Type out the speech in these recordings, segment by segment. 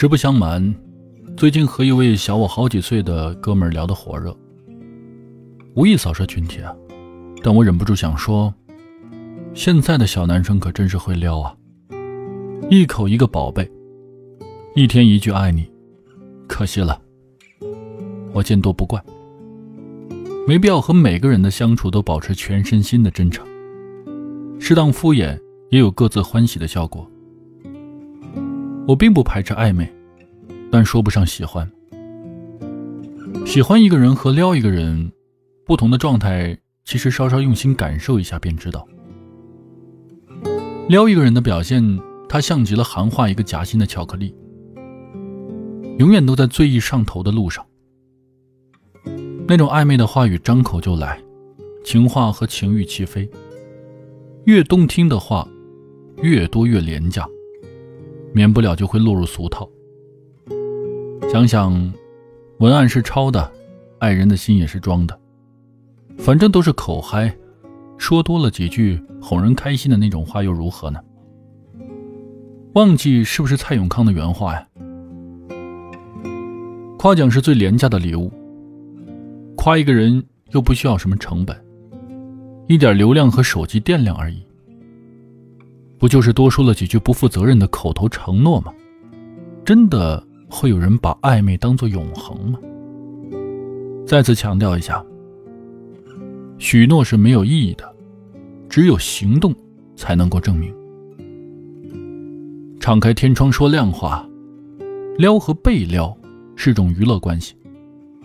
实不相瞒，最近和一位小我好几岁的哥们聊得火热，无意扫射群体啊，但我忍不住想说，现在的小男生可真是会撩啊，一口一个宝贝，一天一句爱你，可惜了，我见多不怪，没必要和每个人的相处都保持全身心的真诚，适当敷衍也有各自欢喜的效果。我并不排斥暧昧，但说不上喜欢。喜欢一个人和撩一个人，不同的状态，其实稍稍用心感受一下便知道。撩一个人的表现，它像极了含化一个夹心的巧克力，永远都在醉意上头的路上。那种暧昧的话语张口就来，情话和情欲齐飞，越动听的话，越多越廉价。免不了就会落入俗套。想想，文案是抄的，爱人的心也是装的，反正都是口嗨，说多了几句哄人开心的那种话又如何呢？忘记是不是蔡永康的原话呀？夸奖是最廉价的礼物，夸一个人又不需要什么成本，一点流量和手机电量而已。不就是多说了几句不负责任的口头承诺吗？真的会有人把暧昧当做永恒吗？再次强调一下，许诺是没有意义的，只有行动才能够证明。敞开天窗说亮话，撩和被撩是种娱乐关系，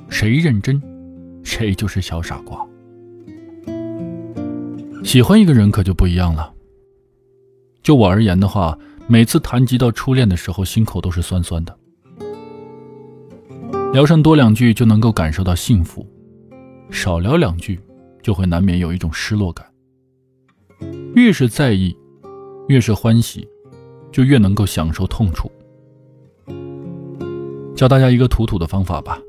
谁认真，谁就是小傻瓜。喜欢一个人可就不一样了。就我而言的话，每次谈及到初恋的时候，心口都是酸酸的。聊上多两句就能够感受到幸福，少聊两句就会难免有一种失落感。越是在意，越是欢喜，就越能够享受痛楚。教大家一个土土的方法吧：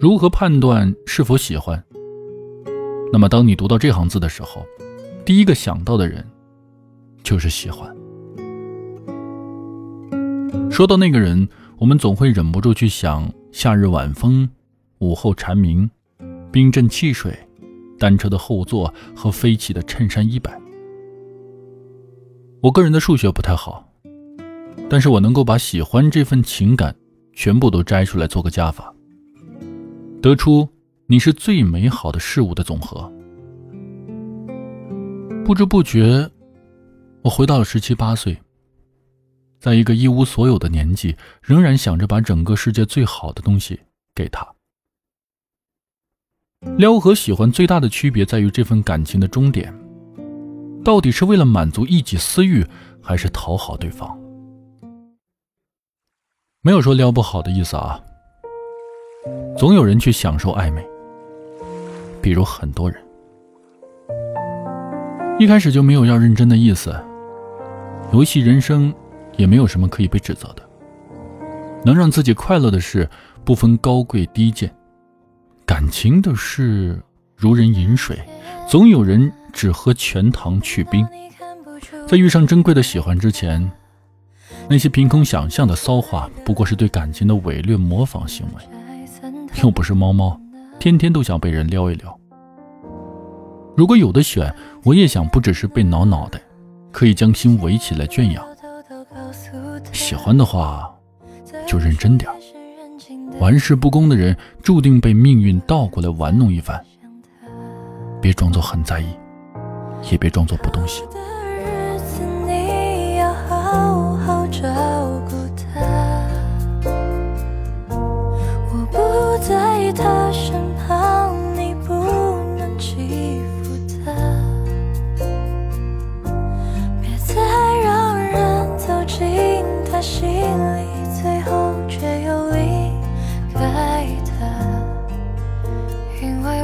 如何判断是否喜欢？那么，当你读到这行字的时候，第一个想到的人。就是喜欢。说到那个人，我们总会忍不住去想夏日晚风、午后蝉鸣、冰镇汽水、单车的后座和飞起的衬衫衣摆。我个人的数学不太好，但是我能够把喜欢这份情感全部都摘出来做个加法，得出你是最美好的事物的总和。不知不觉。我回到了十七八岁，在一个一无所有的年纪，仍然想着把整个世界最好的东西给他。撩和喜欢最大的区别在于这份感情的终点，到底是为了满足一己私欲，还是讨好对方？没有说撩不好的意思啊，总有人去享受暧昧，比如很多人一开始就没有要认真的意思。游戏人生，也没有什么可以被指责的。能让自己快乐的事，不分高贵低贱；感情的事，如人饮水，总有人只喝全糖去冰。在遇上珍贵的喜欢之前，那些凭空想象的骚话，不过是对感情的伪劣模仿行为。又不是猫猫，天天都想被人撩一撩。如果有的选，我也想不只是被挠脑袋。可以将心围起来圈养，喜欢的话就认真点玩世不恭的人注定被命运倒过来玩弄一番。别装作很在意，也别装作不动心。thinking